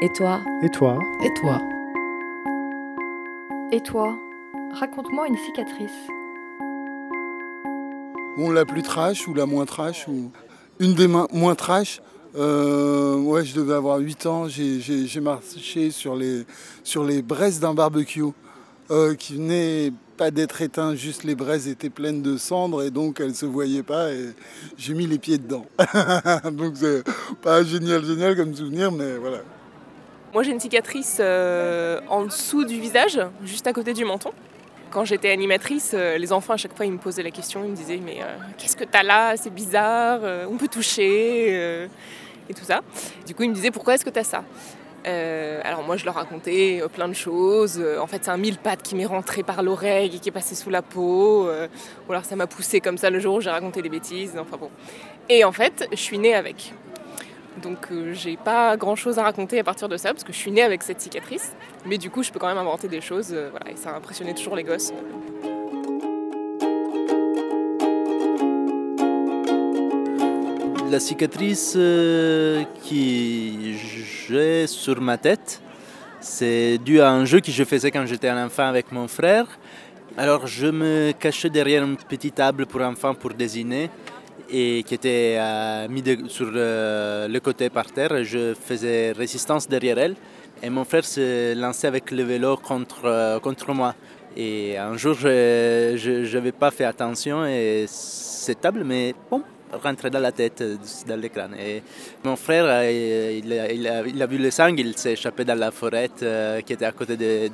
Et toi Et toi Et toi Et toi Raconte-moi une cicatrice. Bon, la plus trash ou la moins trash ou une des moins trash. Euh, ouais, je devais avoir 8 ans. J'ai marché sur les, sur les braises d'un barbecue euh, qui venait pas d'être éteint, juste les braises étaient pleines de cendres et donc elles se voyaient pas et j'ai mis les pieds dedans. donc c'est pas génial, génial comme souvenir, mais voilà. Moi j'ai une cicatrice euh, en dessous du visage, juste à côté du menton. Quand j'étais animatrice, euh, les enfants à chaque fois ils me posaient la question, ils me disaient mais euh, qu'est-ce que t'as là? C'est bizarre, on peut toucher et tout ça. Du coup ils me disaient pourquoi est-ce que t'as ça? Alors moi je leur racontais plein de choses. en fait c'est un mille pattes qui m'est rentré par l'oreille et qui est passé sous la peau. ou alors ça m'a poussé comme ça le jour où j'ai raconté des bêtises. Enfin bon. Et en fait je suis née avec. Donc euh, j'ai pas grand chose à raconter à partir de ça parce que je suis née avec cette cicatrice. Mais du coup je peux quand même inventer des choses euh, voilà, et ça a impressionné toujours les gosses. La cicatrice euh, qui j'ai sur ma tête, c'est dû à un jeu que je faisais quand j'étais un enfant avec mon frère. Alors je me cachais derrière une petite table pour enfants pour désigner et qui était euh, mis sur euh, le côté par terre. Je faisais résistance derrière elle et mon frère se lançait avec le vélo contre, euh, contre moi. Et un jour, je n'avais pas fait attention et cette table, mais bon, rentrait dans la tête, dans l'écran. Mon frère, il, il, a, vu le sang, il s'est échappé dans la forêt qui était à côté de,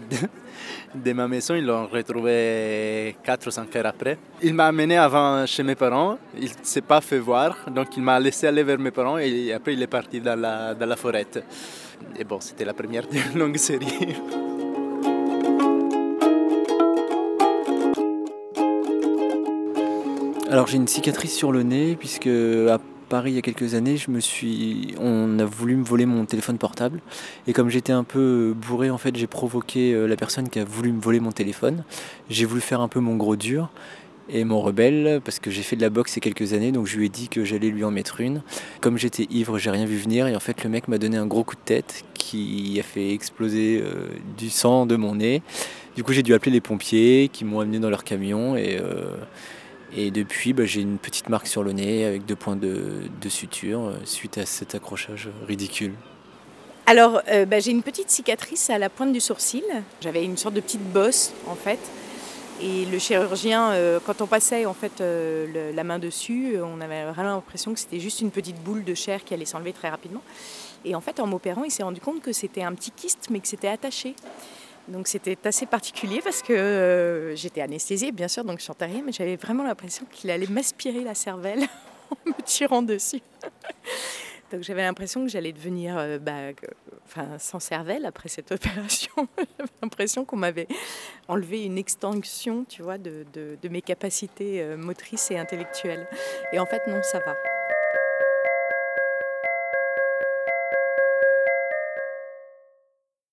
de ma maison. Ils l'ont retrouvé 4 ou 5 heures après. Il m'a amené avant chez mes parents. Il ne s'est pas fait voir. Donc il m'a laissé aller vers mes parents et après il est parti dans la, forêt. Et bon, c'était la première d'une longue série. Alors j'ai une cicatrice sur le nez puisque à Paris il y a quelques années, je me suis, on a voulu me voler mon téléphone portable et comme j'étais un peu bourré, en fait, j'ai provoqué euh, la personne qui a voulu me voler mon téléphone. J'ai voulu faire un peu mon gros dur et mon rebelle parce que j'ai fait de la boxe il y a quelques années, donc je lui ai dit que j'allais lui en mettre une. Comme j'étais ivre, j'ai rien vu venir et en fait le mec m'a donné un gros coup de tête qui a fait exploser euh, du sang de mon nez. Du coup j'ai dû appeler les pompiers qui m'ont amené dans leur camion et euh, et depuis, bah, j'ai une petite marque sur le nez avec deux points de, suture euh, suite à cet accrochage ridicule. Alors, euh, bah, j'ai une petite cicatrice à la pointe du sourcil. J'avais une sorte de petite bosse, en fait. Et le chirurgien, euh, quand on passait en fait la main dessus, on avait vraiment l'impression que c'était juste une petite boule de chair qui allait s'enlever très rapidement. Et en fait, en m'opérant, il s'est rendu compte que c'était un petit kyste, mais que c'était attaché. Donc c'était assez particulier parce que euh, j'étais anesthésiée, bien sûr, donc je sentais rien, mais j'avais vraiment l'impression qu'il allait m'aspirer la cervelle en me tirant dessus. donc j'avais l'impression que j'allais devenir euh, bah, sans cervelle après cette opération. j'avais l'impression qu'on m'avait enlevé une extension, tu vois, de, de mes capacités euh, motrices et intellectuelles. Et en fait, non, ça va.